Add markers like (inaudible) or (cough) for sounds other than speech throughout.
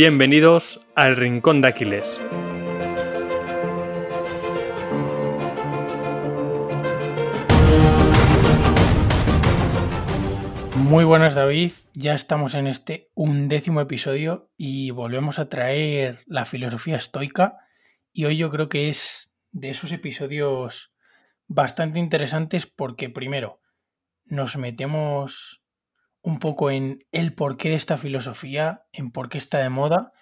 Bienvenidos al Rincón de Aquiles. Muy buenas David, ya estamos en este undécimo episodio y volvemos a traer la filosofía estoica y hoy yo creo que es de esos episodios bastante interesantes porque primero nos metemos un poco en el porqué de esta filosofía, en por qué está de moda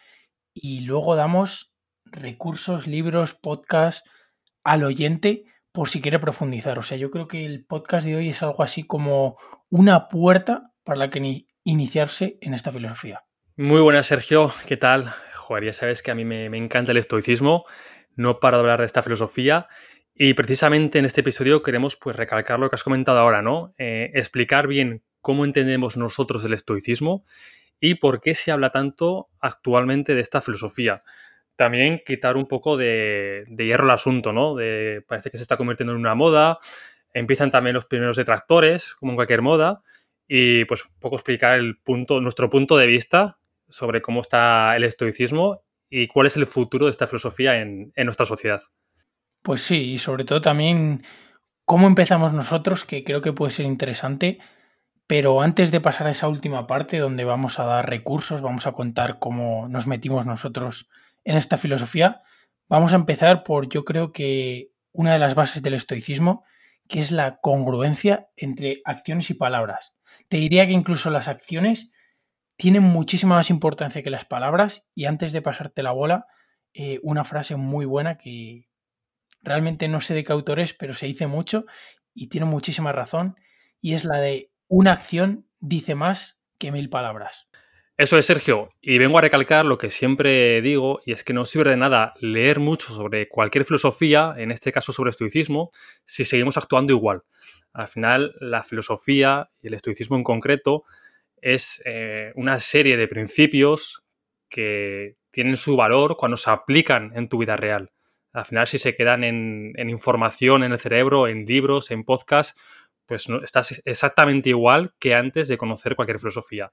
y luego damos recursos, libros, podcasts al oyente por si quiere profundizar. O sea, yo creo que el podcast de hoy es algo así como una puerta para la que iniciarse en esta filosofía. Muy buenas, Sergio. ¿Qué tal? Joder, ya sabes que a mí me, encanta el estoicismo. No paro de hablar de esta filosofía. Y precisamente en este episodio queremos pues, recalcar lo que has comentado ahora, ¿no? Eh, explicar bien cómo entendemos nosotros el estoicismo y por qué se habla tanto actualmente de esta filosofía. También quitar un poco de, hierro al asunto, ¿no? De, parece que se está convirtiendo en una moda, empiezan también los primeros detractores, como en cualquier moda, y pues un poco explicar el punto, nuestro punto de vista sobre cómo está el estoicismo y cuál es el futuro de esta filosofía en, en nuestra sociedad. Pues sí, y sobre todo también cómo empezamos nosotros, que creo que puede ser interesante pero antes de pasar a esa última parte donde vamos a dar recursos, vamos a contar cómo nos metimos nosotros en esta filosofía, vamos a empezar por yo creo que una de las bases del estoicismo, que es la congruencia entre acciones y palabras. Te diría que incluso las acciones tienen muchísima más importancia que las palabras y antes de pasarte la bola, eh, una frase muy buena que realmente no sé de qué autor es, pero se dice mucho y tiene muchísima razón y es la de una acción dice más que mil palabras. Eso es, Sergio. Y vengo a recalcar lo que siempre digo, y es que no sirve de nada leer mucho sobre cualquier filosofía, en este caso sobre estoicismo, si seguimos actuando igual. Al final, la filosofía y el estoicismo en concreto es eh, una serie de principios que tienen su valor cuando se aplican en tu vida real. Al final, si se quedan en, en información en el cerebro, en libros, en podcasts, pues estás exactamente igual que antes de conocer cualquier filosofía.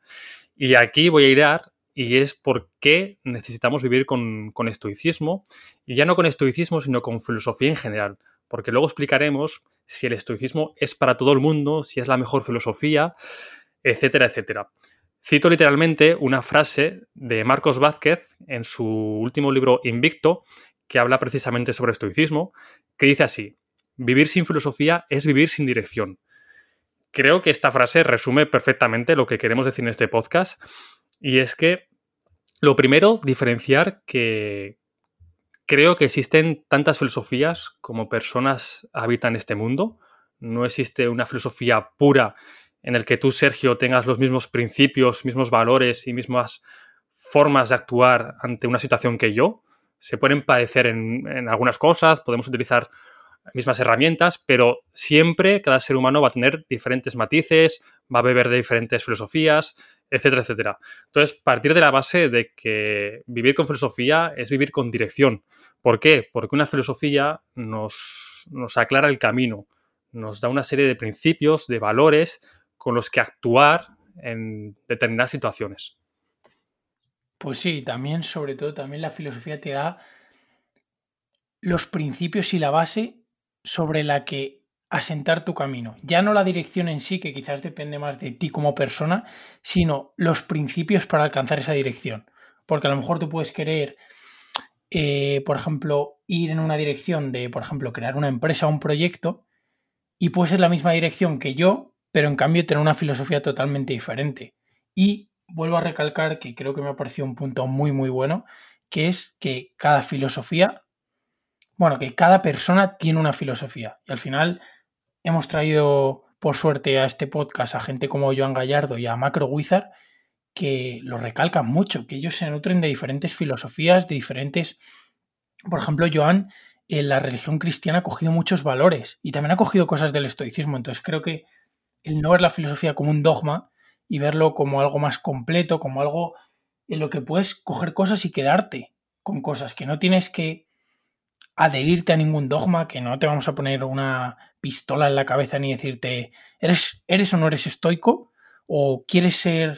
Y aquí voy a ir a y es por qué necesitamos vivir con, estoicismo, y ya no con estoicismo, sino con filosofía en general, porque luego explicaremos si el estoicismo es para todo el mundo, si es la mejor filosofía, etcétera, etcétera. Cito literalmente una frase de Marcos Vázquez en su último libro Invicto, que habla precisamente sobre estoicismo, que dice así, Vivir sin filosofía es vivir sin dirección. Creo que esta frase resume perfectamente lo que queremos decir en este podcast y es que lo primero, diferenciar que creo que existen tantas filosofías como personas habitan este mundo. No existe una filosofía pura en el que tú, Sergio, tengas los mismos principios, mismos valores y mismas formas de actuar ante una situación que yo. Se pueden padecer en, en algunas cosas, podemos utilizar mismas herramientas, pero siempre cada ser humano va a tener diferentes matices, va a beber de diferentes filosofías, etcétera, etcétera. Entonces, partir de la base de que vivir con filosofía es vivir con dirección. ¿Por qué? Porque una filosofía nos, nos aclara el camino, nos da una serie de principios, de valores con los que actuar en determinadas situaciones. Pues sí, también, sobre todo, también la filosofía te da los principios y la base sobre la que asentar tu camino. Ya no la dirección en sí, que quizás depende más de ti como persona, sino los principios para alcanzar esa dirección. Porque a lo mejor tú puedes querer, eh, por ejemplo, ir en una dirección de, por ejemplo, crear una empresa o un proyecto, y puede ser la misma dirección que yo, pero en cambio tener una filosofía totalmente diferente. Y vuelvo a recalcar que creo que me ha parecido un punto muy, muy bueno, que es que cada filosofía bueno, que cada persona tiene una filosofía. Y al final hemos traído, por suerte, a este podcast a gente como Joan Gallardo y a Macro Wizard que lo recalcan mucho, que ellos se nutren de diferentes filosofías, de diferentes... Por ejemplo, Joan, en la religión cristiana ha cogido muchos valores y también ha cogido cosas del estoicismo. Entonces creo que el no ver la filosofía como un dogma y verlo como algo más completo, como algo en lo que puedes coger cosas y quedarte con cosas, que no tienes que adherirte a ningún dogma, que no te vamos a poner una pistola en la cabeza ni decirte, ¿eres, eres o no eres estoico? ¿O quieres ser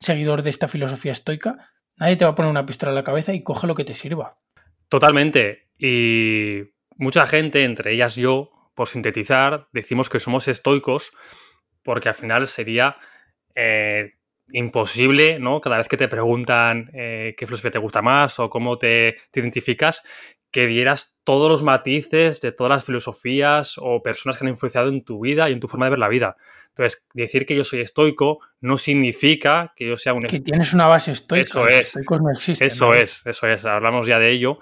seguidor de esta filosofía estoica? Nadie te va a poner una pistola en la cabeza y coge lo que te sirva. Totalmente. Y mucha gente, entre ellas yo, por sintetizar, decimos que somos estoicos porque al final sería eh, imposible, ¿no? Cada vez que te preguntan eh, qué filosofía te gusta más o cómo te, identificas, que dieras todos los matices de todas las filosofías o personas que han influenciado en tu vida y en tu forma de ver la vida. Entonces, decir que yo soy estoico no significa que yo sea un... Que tienes una base estoica. Eso es. no existen, eso es, eso es. Hablamos ya de ello.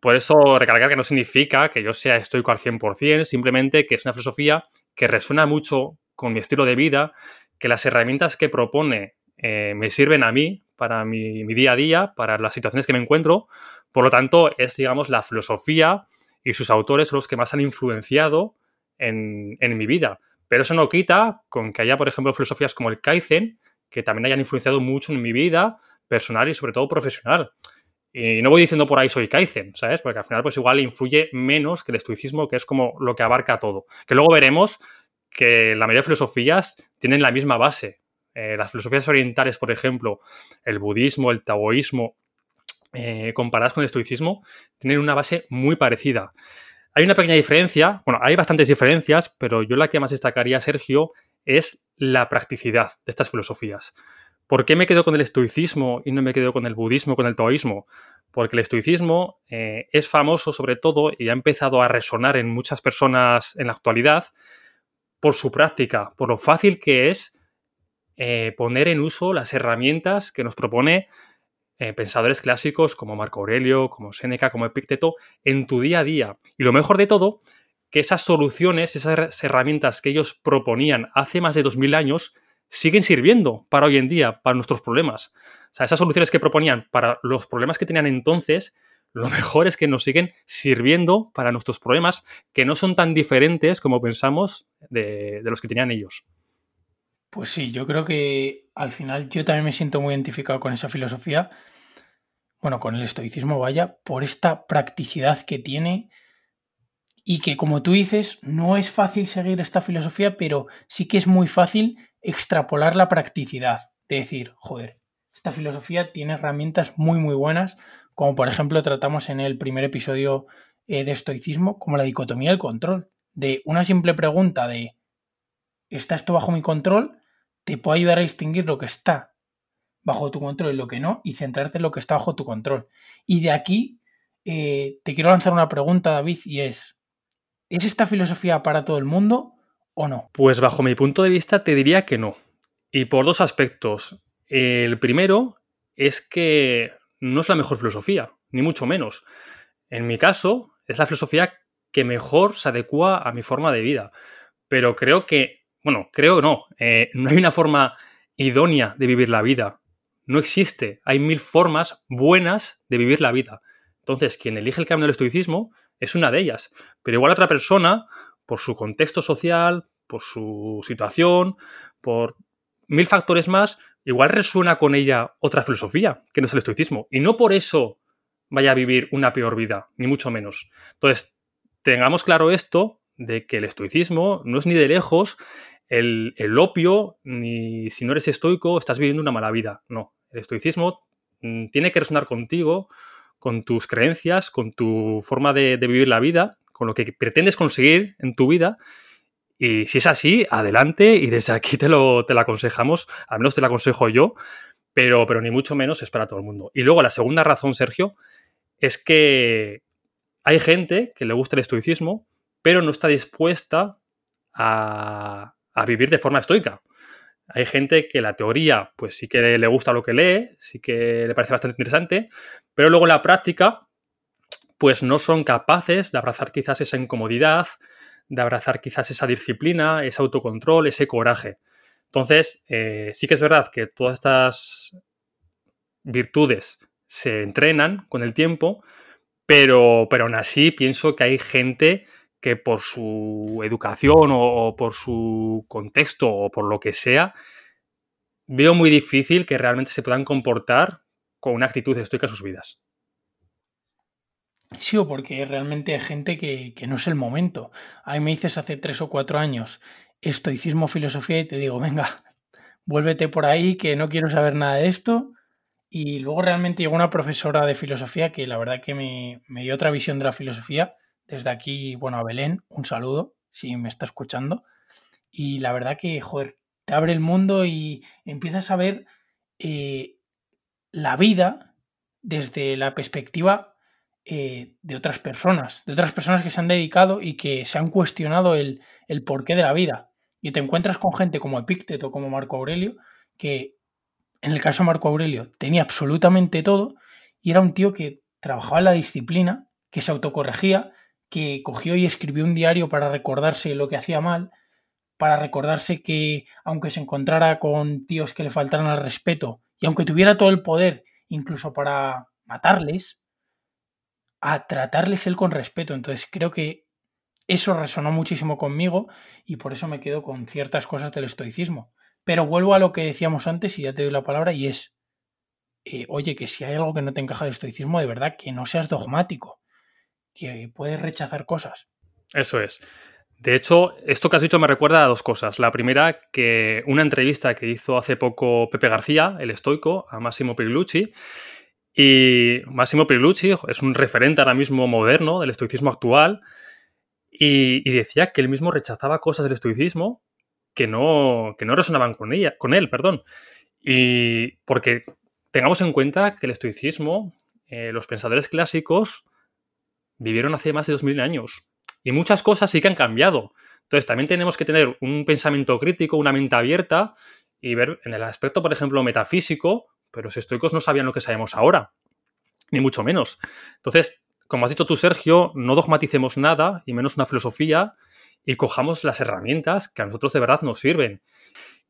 Por eso recalcar que no significa que yo sea estoico al 100%, simplemente que es una filosofía que resuena mucho con mi estilo de vida, que las herramientas que propone eh, me sirven a mí para mi, día a día, para las situaciones que me encuentro. Por lo tanto, es, digamos, la filosofía y sus autores los que más han influenciado en, mi vida. Pero eso no quita con que haya, por ejemplo, filosofías como el Kaizen, que también hayan influenciado mucho en mi vida personal y sobre todo profesional. Y no voy diciendo por ahí soy Kaizen, ¿sabes? Porque al final pues igual influye menos que el estoicismo, que es como lo que abarca todo. Que luego veremos que la mayoría de filosofías tienen la misma base. Eh, las filosofías orientales, por ejemplo, el budismo, el taoísmo, eh, comparadas con el estoicismo, tienen una base muy parecida. Hay una pequeña diferencia, bueno, hay bastantes diferencias, pero yo la que más destacaría, Sergio, es la practicidad de estas filosofías. ¿Por qué me quedo con el estoicismo y no me quedo con el budismo, con el taoísmo? Porque el estoicismo eh, es famoso sobre todo y ha empezado a resonar en muchas personas en la actualidad por su práctica, por lo fácil que es eh, poner en uso las herramientas que nos propone eh, pensadores clásicos como Marco Aurelio, como Séneca, como Epicteto, en tu día a día. Y lo mejor de todo, que esas soluciones, esas herramientas que ellos proponían hace más de 2000 años, siguen sirviendo para hoy en día, para nuestros problemas. O sea, esas soluciones que proponían para los problemas que tenían entonces, lo (laughs) mejor es que nos siguen sirviendo para nuestros problemas, que no son tan diferentes como pensamos de, los que tenían ellos. Pues sí, yo creo que al final yo también me siento muy identificado con esa filosofía, bueno, con el estoicismo, vaya, por esta practicidad que tiene y que como tú dices, no es fácil seguir esta filosofía, pero sí que es muy fácil extrapolar la practicidad, de decir, joder, esta filosofía tiene herramientas muy muy buenas como por ejemplo tratamos en el primer episodio eh, de estoicismo, como la dicotomía del control, de una simple pregunta de ¿está esto bajo mi control? te puede ayudar a distinguir lo que está bajo tu control y lo que no, y centrarte en lo que está bajo tu control. Y de aquí eh, te quiero lanzar una pregunta, David, y es, ¿es esta filosofía para todo el mundo o no? Pues bajo mi punto de vista te diría que no. Y por dos aspectos. El primero es que no es la mejor filosofía, ni mucho menos. En mi caso, es la filosofía que mejor se adecua a mi forma de vida. Pero creo que, bueno, creo no, eh, no hay una forma idónea de vivir la vida. No existe. Hay mil formas buenas de vivir la vida. Entonces, quien elige el camino del estoicismo es una de ellas. Pero igual otra persona, por su contexto social, por su situación, por mil factores más, igual resuena con ella otra filosofía, que no es el estoicismo. Y no por eso vaya a vivir una peor vida, ni mucho menos. Entonces, tengamos claro esto de que el estoicismo no es ni de lejos el, opio, ni si no eres estoico estás viviendo una mala vida. No, el estoicismo mm, tiene que resonar contigo, con tus creencias, con tu forma de vivir la vida, con lo que pretendes conseguir en tu vida y si es así, adelante y desde aquí te lo, te aconsejamos, al menos te lo aconsejo yo, pero, pero ni mucho menos es para todo el mundo. Y luego la segunda razón, Sergio, es que hay gente que le gusta el estoicismo, pero no está dispuesta a, a vivir de forma estoica. Hay gente que la teoría, pues sí que le gusta lo que lee, sí que le parece bastante interesante, pero luego en la práctica, pues no son capaces de abrazar quizás esa incomodidad, de abrazar quizás esa disciplina, ese autocontrol, ese coraje. Entonces, eh, sí que es verdad que todas estas virtudes se entrenan con el tiempo, pero, pero aún así pienso que hay gente que por su educación o, por su contexto o por lo que sea, veo muy difícil que realmente se puedan comportar con una actitud estoica en sus vidas. Sí, o porque realmente hay gente que, no es el momento. A mí me dices hace tres o cuatro años estoicismo, filosofía y te digo, venga, vuélvete por ahí que no quiero saber nada de esto Y luego realmente llegó una profesora de filosofía que la verdad que me, me dio otra visión de la filosofía. Desde aquí, bueno, a Belén, un saludo, si me está escuchando. Y la verdad que, joder, te abre el mundo y empiezas a ver eh, la vida desde la perspectiva eh, de otras personas, de otras personas que se han dedicado y que se han cuestionado el, el porqué de la vida. Y te encuentras con gente como Epícteto, como Marco Aurelio, que en el caso de Marco Aurelio tenía absolutamente todo y era un tío que trabajaba en la disciplina, que se autocorregía, que cogió y escribió un diario para recordarse lo que hacía mal, para recordarse que aunque se encontrara con tíos que le faltaran al respeto y aunque tuviera todo el poder, incluso para matarles, a tratarles él con respeto. Entonces creo que eso resonó muchísimo conmigo y por eso me quedo con ciertas cosas del estoicismo. Pero vuelvo a lo que decíamos antes y ya te doy la palabra y es, eh, oye, que si hay algo que no te encaja del estoicismo, de verdad, que no seas dogmático, que puedes rechazar cosas. Eso es. De hecho, esto que has dicho me recuerda a dos cosas. La primera, que una entrevista que hizo hace poco Pepe García, el estoico, a Massimo Pigliucci. Y Massimo Pigliucci es un referente ahora mismo moderno del estoicismo actual. Y, decía que él mismo rechazaba cosas del estoicismo que no, que no resonaban con, ella, con él. Perdón. Y porque tengamos en cuenta que el estoicismo, eh, los pensadores clásicos, vivieron hace más de 2000 años y muchas cosas sí que han cambiado. Entonces también tenemos que tener un pensamiento crítico, una mente abierta y ver en el aspecto, por ejemplo, metafísico, pero los estoicos no sabían lo que sabemos ahora, ni mucho menos. Entonces, como has dicho tú, Sergio, no dogmaticemos nada, y menos una filosofía, y cojamos las herramientas que a nosotros de verdad nos sirven.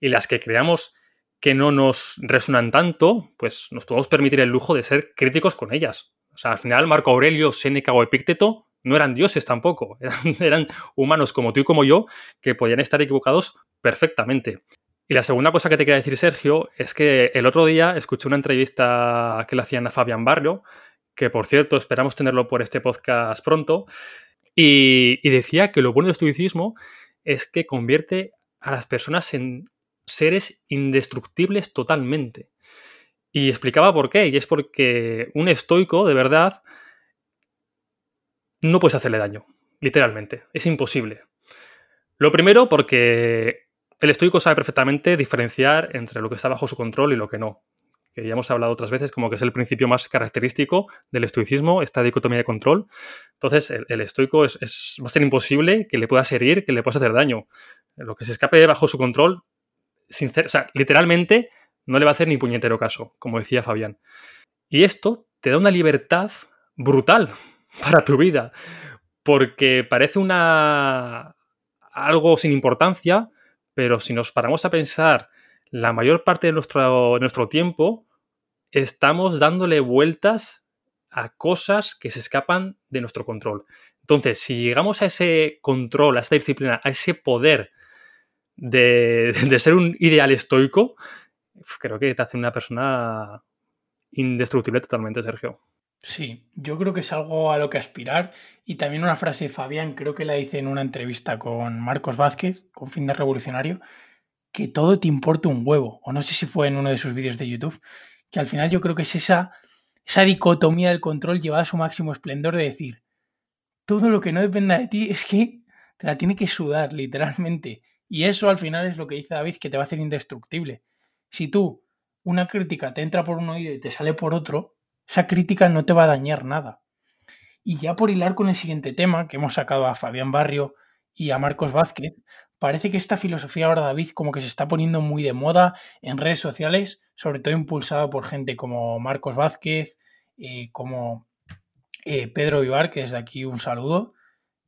Y las que creamos que no nos resuenan tanto, pues nos podemos permitir el lujo de ser críticos con ellas. O sea, al final Marco Aurelio, Séneca o Epícteto no eran dioses tampoco, (laughs) eran, humanos como tú y como yo que podían estar equivocados perfectamente. Y la segunda cosa que te quería decir, Sergio, es que el otro día escuché una entrevista que le hacían a Fabián Barrio, que por cierto esperamos tenerlo por este podcast pronto, y, y decía que lo bueno del estoicismo es que convierte a las personas en seres indestructibles totalmente. Y explicaba por qué, y es porque un estoico, de verdad, no puedes hacerle daño, literalmente. Es imposible. Lo primero porque el estoico sabe perfectamente diferenciar entre lo que está bajo su control y lo que no. Que ya hemos hablado otras veces como que es el principio más característico del estoicismo, esta dicotomía de control. Entonces, el, estoico es, va a ser imposible que le puedas herir, que le puedas hacer daño. Lo que se escape bajo su control, sea, literalmente no le va a hacer ni puñetero caso, como decía Fabián. Y esto te da una libertad brutal, (laughs) para tu vida. Porque parece una. algo sin importancia, pero si nos paramos a pensar la mayor parte de nuestro, nuestro tiempo, estamos dándole vueltas a cosas que se escapan de nuestro control. Entonces, si llegamos a ese control, a esta disciplina, a ese poder de, (laughs) de ser un ideal estoico, creo que te hace una persona indestructible totalmente, Sergio. Sí, yo creo que es algo a lo que aspirar. Y también una frase de Fabián, creo que la hice en una entrevista con Marcos Vázquez, con Fin de Revolucionario, que todo te importa un huevo. O no sé si fue en uno de sus vídeos de YouTube, que al final yo creo que es esa, esa dicotomía del control llevada a su máximo esplendor de decir, todo lo que no dependa de ti es que te la tiene que sudar, literalmente. Y eso al final es lo que dice David, que te va a hacer indestructible. Si tú, una crítica te entra por un oído y te sale por otro, esa crítica no te va a dañar nada. Y ya por hilar con el siguiente tema, que hemos sacado a Fabián Barrio y a Marcos Vázquez, parece que esta filosofía ahora, David, como que se está poniendo muy de moda en redes sociales, sobre todo impulsada por gente como Marcos Vázquez, eh, como eh, Pedro Vivar, que desde aquí un saludo,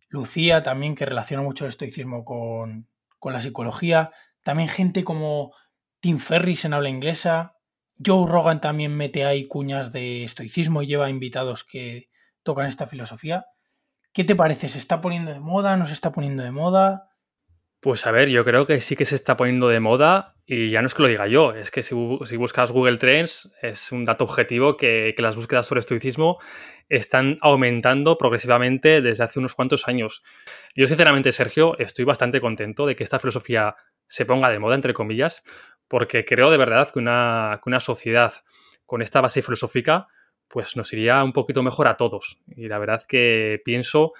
Lucía también, que relaciona mucho el estoicismo con, con la psicología, también gente como Tim Ferris en habla inglesa, Joe Rogan también mete ahí cuñas de estoicismo y lleva invitados que tocan esta filosofía. ¿Qué te parece? ¿Se está poniendo de moda? ¿No se está poniendo de moda? Pues a ver, yo creo que sí que se está poniendo de moda y ya no es que lo diga yo, es que si, buscas Google Trends es un dato objetivo que, que, las búsquedas sobre estoicismo están aumentando progresivamente desde hace unos cuantos años. Yo sinceramente, Sergio, estoy bastante contento de que esta filosofía se ponga de moda, entre comillas, porque creo de verdad que una, sociedad con esta base filosófica, pues nos iría un poquito mejor a todos. Y la verdad que pienso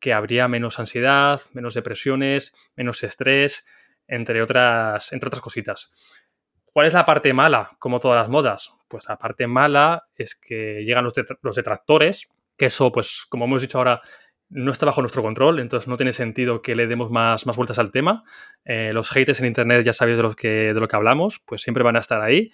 que habría menos ansiedad, menos depresiones, menos estrés, entre otras, entre otras cositas. ¿Cuál es la parte mala, como todas las modas? Pues la parte mala es que llegan los detractores, que eso, pues como hemos dicho ahora, no está bajo nuestro control, entonces no tiene sentido que le demos más, más vueltas al tema. Eh, los haters en Internet ya sabéis de, los que, de lo que hablamos, pues siempre van a estar ahí.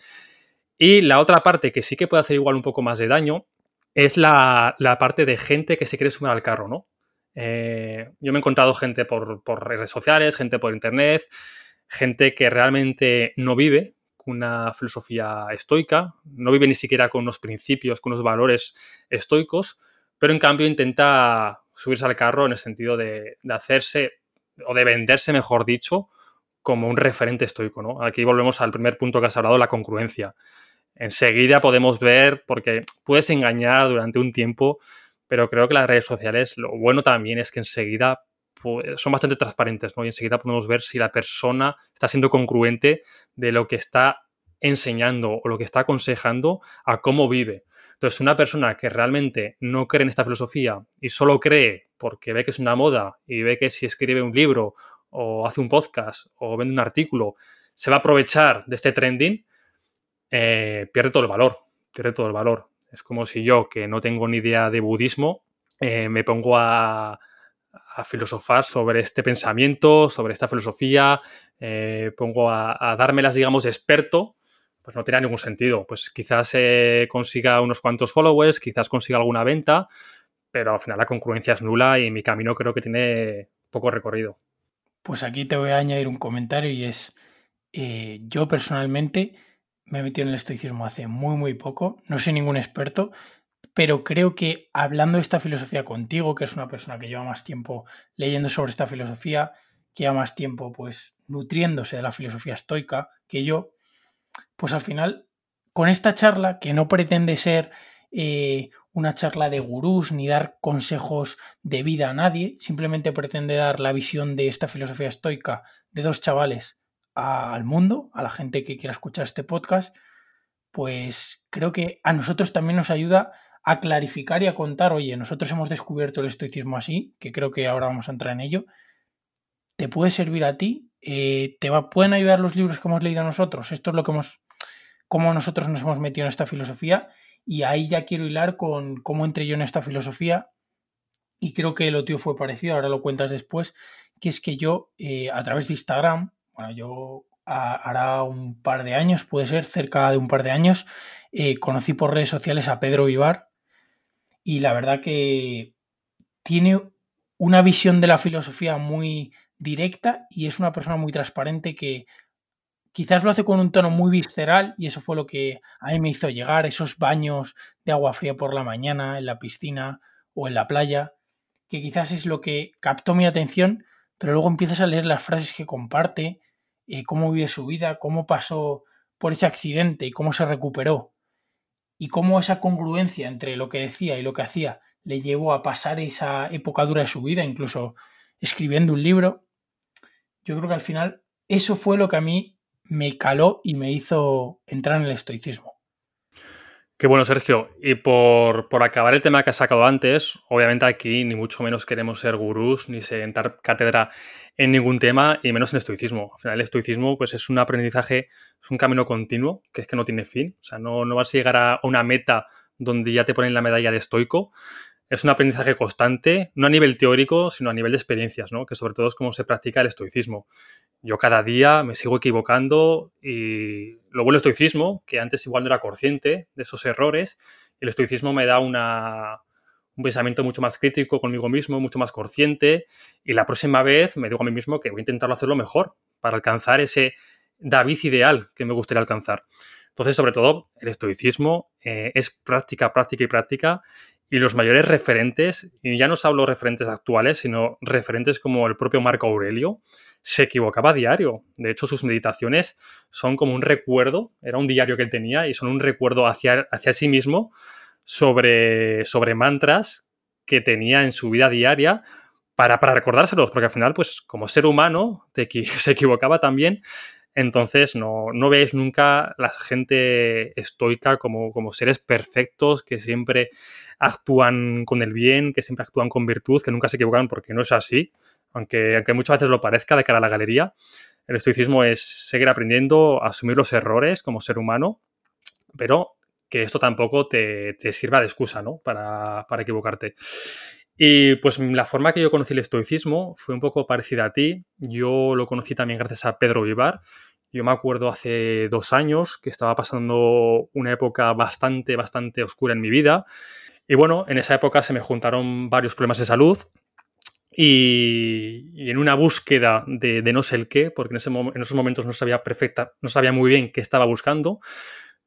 Y la otra parte que sí que puede hacer igual un poco más de daño es la, parte de gente que se quiere sumar al carro, ¿no? Eh, yo me he encontrado gente por, redes sociales, gente por internet, gente que realmente no vive una filosofía estoica, no vive ni siquiera con unos principios, con unos valores estoicos, pero en cambio intenta subirse al carro en el sentido de, de hacerse o de venderse, mejor dicho, como un referente estoico, ¿no? Aquí volvemos al primer punto que has hablado, la congruencia. Enseguida podemos ver, porque puedes engañar durante un tiempo, pero creo que las redes sociales, lo bueno también es que enseguida pues, son bastante transparentes, ¿no? Y enseguida podemos ver si la persona está siendo congruente de lo que está enseñando o lo que está aconsejando a cómo vive. Entonces, una persona que realmente no cree en esta filosofía y solo cree porque ve que es una moda y ve que si escribe un libro o hace un podcast o vende un artículo, se va a aprovechar de este trending, eh, pierde todo el valor, pierde todo el valor. Es como si yo, que no tengo ni idea de budismo, eh, me pongo a, filosofar sobre este pensamiento, sobre esta filosofía, eh, pongo a, a, dármelas, digamos, experto, pues no tiene ningún sentido. Pues quizás consiga unos cuantos followers, quizás consiga alguna venta, pero al final la concurrencia es nula y mi camino creo que tiene poco recorrido. Pues aquí te voy a añadir un comentario y es, eh, yo personalmente me he metido en el estoicismo hace muy, muy poco, no soy ningún experto, pero creo que hablando de esta filosofía contigo, que es una persona que lleva más tiempo leyendo sobre esta filosofía, que lleva más tiempo pues nutriéndose de la filosofía estoica que yo, pues al final, con esta charla, que no pretende ser eh, una charla de gurús ni dar consejos de vida a nadie, simplemente pretende dar la visión de esta filosofía estoica de dos chavales al mundo, a la gente que quiera escuchar este podcast, pues creo que a nosotros también nos ayuda a clarificar y a contar, oye, nosotros hemos descubierto el estoicismo así, que creo que ahora vamos a entrar en ello, te puede servir a ti, eh, te pueden ayudar los libros que hemos leído nosotros, esto es lo que hemos, cómo nosotros nos hemos metido en esta filosofía. Y ahí ya quiero hilar con cómo entré yo en esta filosofía. Y creo que lo tío fue parecido, ahora lo cuentas después, que es que yo eh, a través de Instagram, bueno, yo hará un par de años, puede ser cerca de un par de años, eh, conocí por redes sociales a Pedro Vivar. Y la verdad que tiene una visión de la filosofía muy directa y es una persona muy transparente que Quizás lo hace con un tono muy visceral y eso fue lo que a mí me hizo llegar, esos baños de agua fría por la mañana en la piscina o en la playa, que quizás es lo que captó mi atención, pero luego empiezas a leer las frases que comparte, eh, cómo vive su vida, cómo pasó por ese accidente y cómo se recuperó, y cómo esa congruencia entre lo que decía y lo que hacía le llevó a pasar esa época dura de su vida, incluso escribiendo un libro. Yo creo que al final eso fue lo que a mí me caló y me hizo entrar en el estoicismo. Qué bueno, Sergio. Y por, acabar el tema que has sacado antes, obviamente aquí ni mucho menos queremos ser gurús ni sentar cátedra en ningún tema y menos en estoicismo. Al final el estoicismo pues, es un aprendizaje, es un camino continuo que es que no tiene fin. O sea, no, no vas a llegar a una meta donde ya te ponen la medalla de estoico. Es un aprendizaje constante, no a nivel teórico, sino a nivel de experiencias, ¿no? que sobre todo es cómo se practica el estoicismo yo cada día me sigo equivocando y lo bueno estoicismo, que antes igual no era consciente de esos errores, el estoicismo me da una, un pensamiento mucho más crítico conmigo mismo, mucho más consciente y la próxima vez me digo a mí mismo que voy a intentarlo hacerlo mejor para alcanzar ese David ideal que me gustaría alcanzar. Entonces, sobre todo, el estoicismo eh, es práctica, práctica y práctica y los mayores referentes, y ya no os hablo referentes actuales, sino referentes como el propio Marco Aurelio, se equivocaba a diario. De hecho, sus meditaciones son como un recuerdo, era un diario que él tenía y son un recuerdo hacia, hacia sí mismo sobre, sobre mantras que tenía en su vida diaria para, para recordárselos, porque al final, pues como ser humano (laughs) se equivocaba también Entonces, no, no veáis nunca la gente estoica como, como seres perfectos que siempre actúan con el bien, que siempre actúan con virtud, que nunca se equivocan porque no es así, aunque, aunque muchas veces lo parezca de cara a la galería. El estoicismo es seguir aprendiendo, asumir los errores como ser humano, pero que esto tampoco te, sirva de excusa, ¿no? Para, para, equivocarte. Y pues la forma que yo conocí el estoicismo fue un poco parecida a ti. Yo lo conocí también gracias a Pedro Vivar. Yo me acuerdo hace dos años que estaba pasando una época bastante, bastante oscura en mi vida. Y bueno, en esa época se me juntaron varios problemas de salud y, en una búsqueda de, no sé el qué, porque en, en, esos momentos no sabía perfecta, no sabía muy bien qué estaba buscando,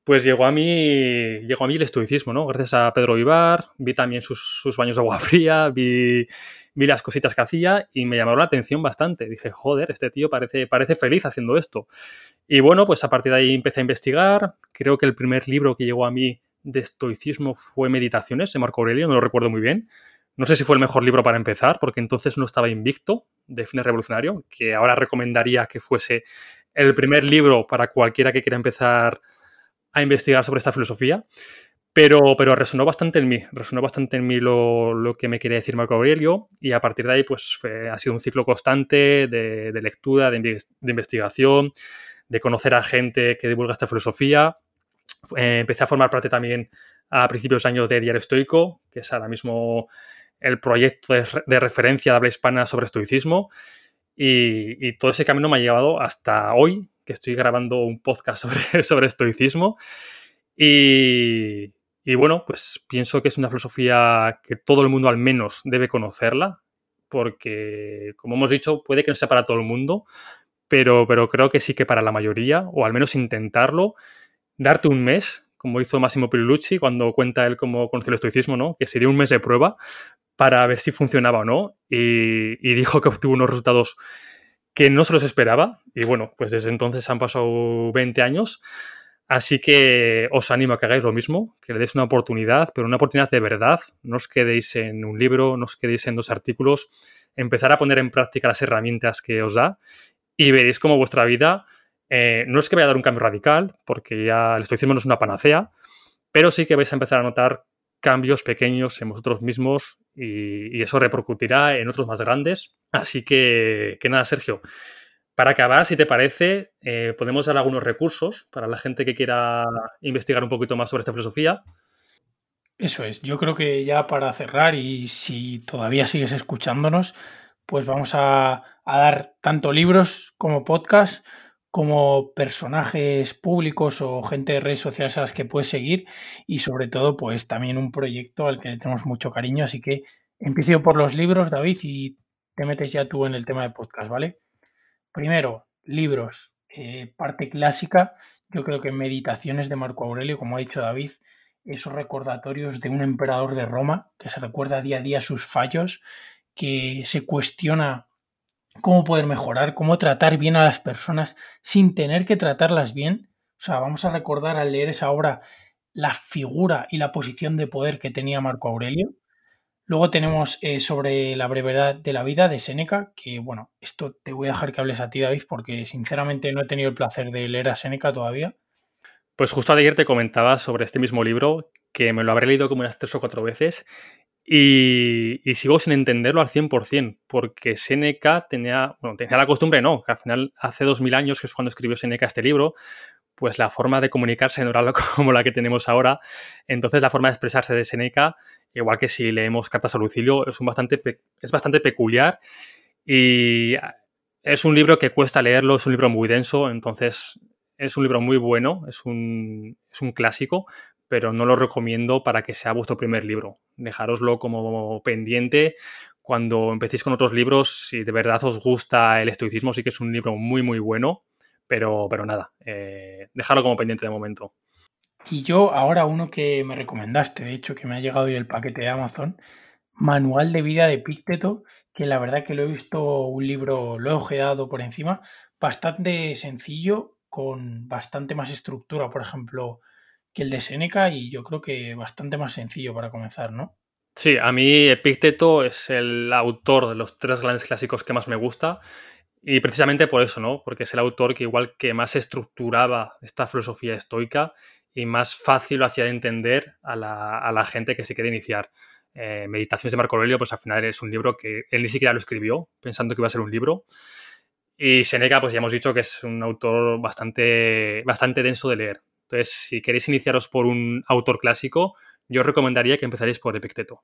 pues llegó a mí, llegó a mí el estoicismo, ¿no? Gracias a Pedro Vivar, vi también sus, baños de agua (laughs) fría, vi, vi, las cositas que hacía y me llamaron la atención bastante. Dije, joder, este tío parece, parece feliz haciendo esto. Y bueno, pues a partir de ahí empecé a investigar. Creo que el primer libro que llegó a mí de estoicismo fue Meditaciones de Marco Aurelio, no lo recuerdo muy bien. No sé si fue el mejor libro para empezar, porque entonces no estaba invicto de Fines Revolucionario, que ahora recomendaría que fuese el primer libro para cualquiera que quiera empezar a investigar sobre esta filosofía. Pero, pero resonó bastante en mí, resonó bastante en mí lo, que me quería decir Marco Aurelio y a partir de ahí pues ha sido un ciclo constante de, lectura, de, de, investigación, de conocer a gente que divulga esta filosofía. Eh, empecé a formar parte también a principios de año de Diario Estoico, que es ahora mismo el proyecto de, referencia de habla hispana sobre estoicismo. Y, todo ese camino me ha llevado hasta hoy, que estoy grabando un podcast (laughs) sobre, sobre estoicismo. Y, y, bueno, pues pienso que es una filosofía que todo el mundo al menos debe conocerla, porque, como hemos dicho, puede que no sea para todo el mundo, pero, pero creo que sí que para la mayoría, o al menos intentarlo, darte un mes, como hizo Massimo Pilucci cuando cuenta él cómo conoció el estoicismo, ¿no? que se dio un mes de prueba para ver si funcionaba o no, y, y dijo que obtuvo unos resultados que no se los esperaba. Y bueno, pues desde entonces han pasado 20 años. Así que os animo a que hagáis lo mismo, que le deis una oportunidad, pero una oportunidad de verdad. No os quedéis en un libro, no os quedéis en dos artículos. Empezar a poner en práctica las herramientas que os da y veréis cómo vuestra vida eh, no es que vaya a dar un cambio radical, porque ya el estoicismo no es una panacea, pero sí que vais a empezar a notar cambios pequeños en vosotros mismos y, eso repercutirá en otros más grandes. Así que, que nada, Sergio. Para acabar, si te parece, eh, podemos dar algunos recursos para la gente que quiera investigar un poquito más sobre esta filosofía. Eso es, yo creo que ya para cerrar y si todavía sigues escuchándonos, pues vamos a, a dar tanto libros como podcast como personajes públicos o gente de redes sociales a las que puedes seguir y sobre todo pues también un proyecto al que le tenemos mucho cariño. Así que empiezo por los libros, David, y te metes ya tú en el tema de podcast, ¿vale? Primero, libros. Eh, parte clásica, yo creo que Meditaciones de Marco Aurelio, como ha dicho David, esos recordatorios de un emperador de Roma que se recuerda día a día sus fallos, que se cuestiona cómo poder mejorar, cómo tratar bien a las personas sin tener que tratarlas bien. O sea, vamos a recordar al leer esa obra la figura y la posición de poder que tenía Marco Aurelio. Luego tenemos eh, sobre la brevedad de la vida de Séneca, que bueno, esto te voy a dejar que hables a ti, David, porque sinceramente no he tenido el placer de leer a Séneca todavía. Pues justo ayer te comentaba sobre este mismo libro, que me lo habré leído como unas tres o cuatro veces, y, sigo sin entenderlo al 100%, porque Seneca tenía, bueno, tenía la costumbre, no, que al final hace 2000 años, que es cuando escribió Seneca este libro, pues la forma de comunicarse no era (laughs) como la que tenemos ahora. Entonces la forma de expresarse de Seneca, igual que si leemos cartas a Lucilio, es, un bastante, es bastante peculiar y es un libro que cuesta leerlo, es un libro muy denso, entonces es un libro muy bueno, es un, es un clásico, pero no lo recomiendo para que sea vuestro primer libro. Dejároslo como pendiente cuando empecéis con otros libros. Si de verdad os gusta el estoicismo, sí que es un libro muy, muy bueno, pero, pero nada, eh, dejarlo como pendiente de momento. Y yo ahora uno que me recomendaste, de hecho, que me ha llegado hoy el paquete de Amazon, Manual de vida de Pícteto, que la verdad que lo he visto un libro, lo he ojeado por encima, bastante sencillo, con bastante más estructura, por ejemplo, el de Seneca y yo creo que bastante más sencillo para comenzar, ¿no? Sí, a mí Epicteto es el autor de los tres grandes clásicos que más me gusta Y precisamente por eso, ¿no? Porque es el autor que igual que más estructuraba esta filosofía estoica y más fácil lo hacía de entender a la, gente que se quiere iniciar. Eh, Meditaciones de Marco Aurelio, pues al final es un libro que él ni siquiera lo escribió, pensando que iba a ser un libro. Y Seneca, pues ya hemos dicho que es un autor bastante, bastante denso de leer. Entonces, si queréis iniciaros por un autor clásico, yo recomendaría que empezaréis por Epicteto.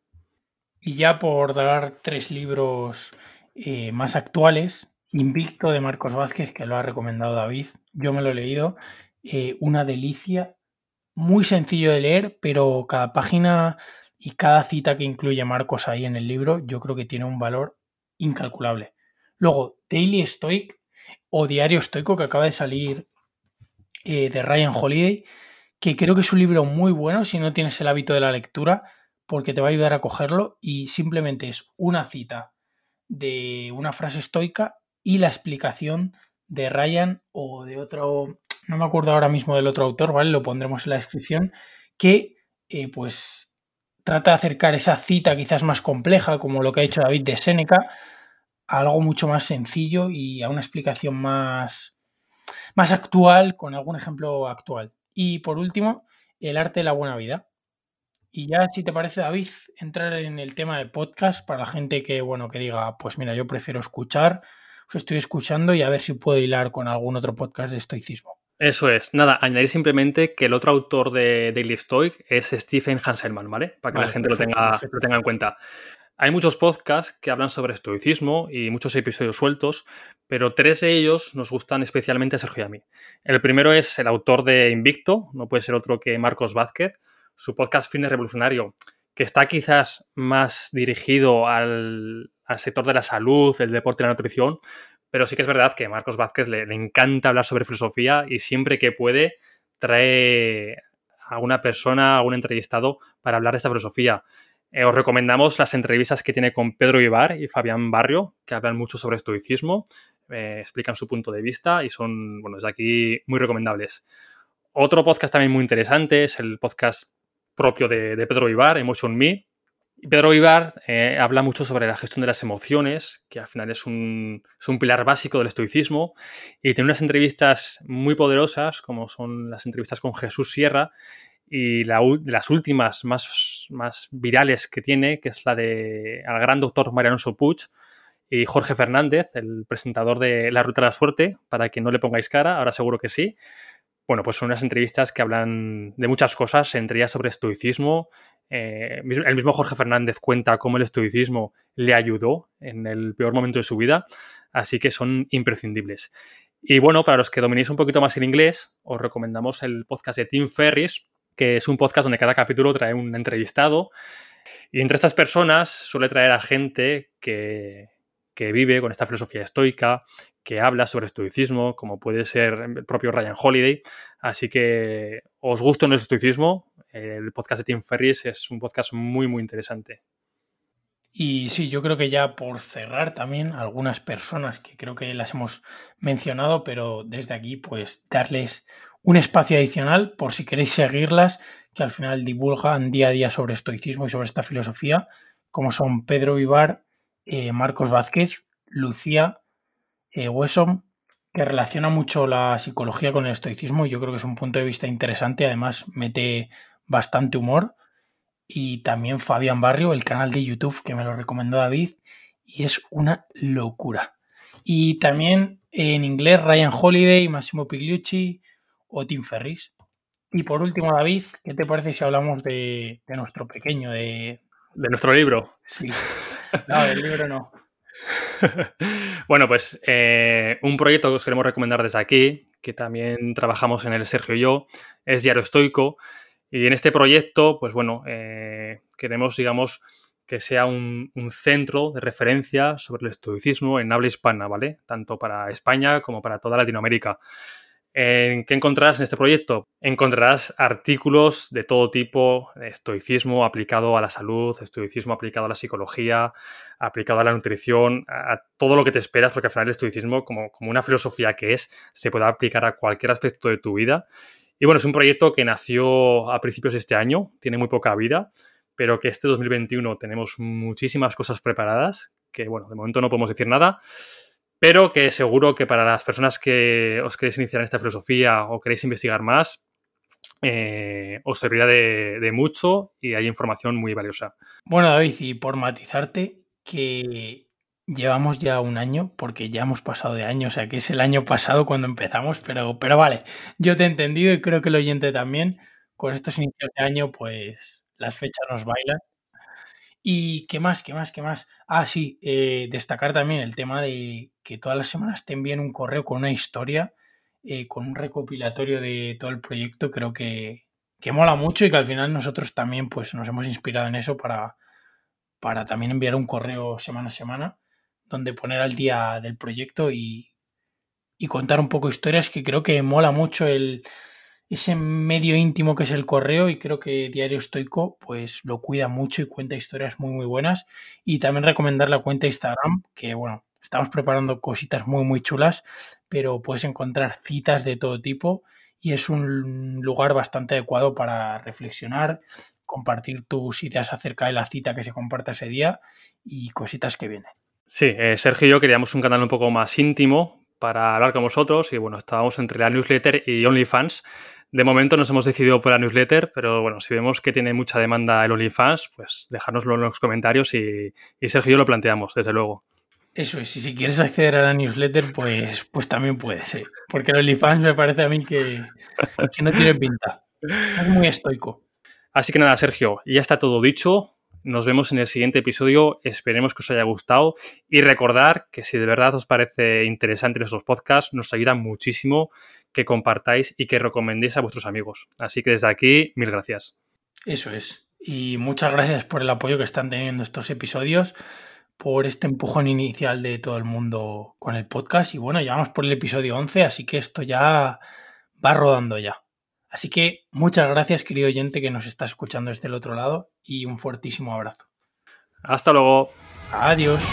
Y ya por dar tres libros eh, más actuales, Invicto de Marcos Vázquez, que lo ha recomendado David, yo me lo he leído, eh, una delicia, muy sencillo de leer, pero cada página y cada cita que incluye Marcos ahí en el libro, yo creo que tiene un valor incalculable. Luego, Daily Stoic o Diario Estoico, que acaba de salir eh, de Ryan Holiday, que creo que es un libro muy bueno si no tienes el hábito de la lectura, porque te va a ayudar a cogerlo y simplemente es una cita de una frase estoica y la explicación de Ryan o de otro, no me acuerdo ahora mismo del otro autor, ¿vale? Lo pondremos en la descripción, que eh, pues trata de acercar esa cita quizás más compleja, como lo que ha hecho David de Séneca, a algo mucho más sencillo y a una explicación más, más actual, con algún ejemplo actual. Y por último, el arte de la buena vida. Y ya, si te parece, David, entrar en el tema de podcast para la gente que, bueno, que diga, pues mira, yo prefiero escuchar, os estoy escuchando y a ver si puedo hilar con algún otro podcast de estoicismo. Eso es. Nada, añadir simplemente que el otro autor de Daily Stoic es Stephen Hanselman, ¿vale? Para que la gente lo, tenga, lo tenga en cuenta. Hay muchos podcasts que hablan sobre estoicismo y muchos episodios sueltos, pero tres de ellos nos gustan especialmente a Sergio y a mí. El primero es el autor de Invicto, no puede ser otro que Marcos Vázquez, su podcast Fitness Revolucionario, que está quizás más dirigido al, sector de la salud, el deporte y la nutrición, pero sí que es verdad que a Marcos Vázquez le, encanta hablar sobre filosofía y siempre que puede trae a una persona, a un entrevistado para hablar de esta filosofía. Eh, os recomendamos las entrevistas que tiene con Pedro Ibar y Fabián Barrio, que hablan mucho sobre estoicismo, eh, explican su punto de vista y son, bueno, desde aquí muy recomendables. Otro podcast también muy interesante es el podcast propio de, Pedro Ibar, Emotion Me. Pedro Ibar eh, habla mucho sobre la gestión de las emociones, que al final es un, es un, pilar básico del estoicismo, y tiene unas entrevistas muy poderosas, como son las entrevistas con Jesús Sierra, y la, las últimas más, más virales que tiene, que es la de al gran doctor Mariano Puig y Jorge Fernández, el presentador de La Ruta de la Suerte, para que no le pongáis cara, ahora seguro que sí. Bueno, pues son unas entrevistas que hablan de muchas cosas, entre ellas sobre estoicismo. Eh, el mismo Jorge Fernández cuenta cómo el estoicismo le ayudó en el peor momento de su vida, así que son imprescindibles. Y bueno, para los que dominéis un poquito más el inglés, os recomendamos el podcast de Tim Ferris, que es un podcast donde cada capítulo trae un entrevistado. Y entre estas personas suele traer a gente que, vive con esta filosofía estoica, que habla sobre estoicismo, como puede ser el propio Ryan Holiday. Así que os gusta el estoicismo, el podcast de Tim Ferris es un podcast muy, muy interesante. Y sí, yo creo que ya por cerrar también algunas personas que creo que las hemos mencionado, pero desde aquí pues darles un espacio adicional por si queréis seguirlas, que al final divulgan día a día sobre estoicismo y sobre esta filosofía, como son Pedro Vivar, eh, Marcos Vázquez, Lucía eh, que relaciona mucho la psicología con el estoicismo yo creo que es un punto de vista interesante, además mete bastante humor. Y también Fabián Barrio, el canal de YouTube que me lo recomendó David, y es una locura. Y también en inglés Ryan Holiday, Massimo Pigliucci, o Tim Ferris. Y por último, David, ¿qué te parece si hablamos de, nuestro pequeño, de... De nuestro libro. Sí. No, del libro no. (laughs) bueno, pues eh, un proyecto que os queremos recomendar desde aquí, que también trabajamos en el Sergio y yo, es Diario Estoico. Y en este proyecto, pues bueno, eh, queremos, digamos, que sea un, un, centro de referencia sobre el estoicismo en habla hispana, ¿vale? Tanto para España como para toda Latinoamérica. ¿En ¿Qué encontrarás en este proyecto? Encontrarás artículos de todo tipo, estoicismo aplicado a la salud, estoicismo aplicado a la psicología, aplicado a la nutrición, a todo lo que te esperas, porque al final el estoicismo, como, como una filosofía que es, se puede aplicar a cualquier aspecto de tu vida. Y bueno, es un proyecto que nació a principios de este año, tiene muy poca vida, pero que este 2021 tenemos muchísimas cosas preparadas, que bueno, de momento no podemos decir nada, pero que seguro que para las personas que os queréis iniciar en esta filosofía o queréis investigar más, eh, os servirá de, mucho y hay información muy valiosa. Bueno, David, y por matizarte, que llevamos ya un año, porque ya hemos pasado de año, o sea que es el año pasado cuando empezamos, pero, pero vale, yo te he entendido y creo que el oyente también. Con estos inicios de año, pues las fechas nos bailan. ¿Y qué más? ¿Qué más? ¿Qué más? Ah, sí, eh, destacar también el tema de que todas las semanas te envíen un correo con una historia, eh, con un recopilatorio de todo el proyecto. Creo que, que mola mucho y que al final nosotros también pues, nos hemos inspirado en eso para, para también enviar un correo semana a semana donde poner al día del proyecto y, y contar un poco historias que creo que mola mucho el, ese medio íntimo que es el correo y creo que Diario Estoico pues lo cuida mucho y cuenta historias muy muy buenas y también recomendar la cuenta Instagram que bueno estamos preparando cositas muy muy chulas pero puedes encontrar citas de todo tipo y es un lugar bastante adecuado para reflexionar compartir tus ideas acerca de la cita que se comparta ese día y cositas que vienen. Sí, eh, Sergio y yo queríamos un canal un poco más íntimo para hablar con vosotros y bueno, estábamos entre la newsletter y OnlyFans de momento nos hemos decidido por la newsletter, pero bueno, si vemos que tiene mucha demanda el OnlyFans, pues dejárnoslo en los comentarios y, Sergio y yo lo planteamos, desde luego. Eso es, y si quieres acceder a la newsletter, pues, pues también puedes, ¿eh? porque el OnlyFans me parece a mí que, que no tiene pinta. Es muy estoico. Así que nada, Sergio, ya está todo dicho. Nos vemos en el siguiente episodio. Esperemos que os haya gustado. Y recordar que si de verdad os parece interesante nuestros podcasts, nos ayuda muchísimo que compartáis y que recomendéis a vuestros amigos. Así que desde aquí, mil gracias. Eso es. Y muchas gracias por el apoyo que están teniendo estos episodios, por este empujón inicial de todo el mundo con el podcast. Y bueno, ya vamos por el episodio 11, así que esto ya va rodando ya. Así que muchas gracias, querido oyente que nos está escuchando desde el otro lado, y un fuertísimo abrazo. Hasta luego. Adiós.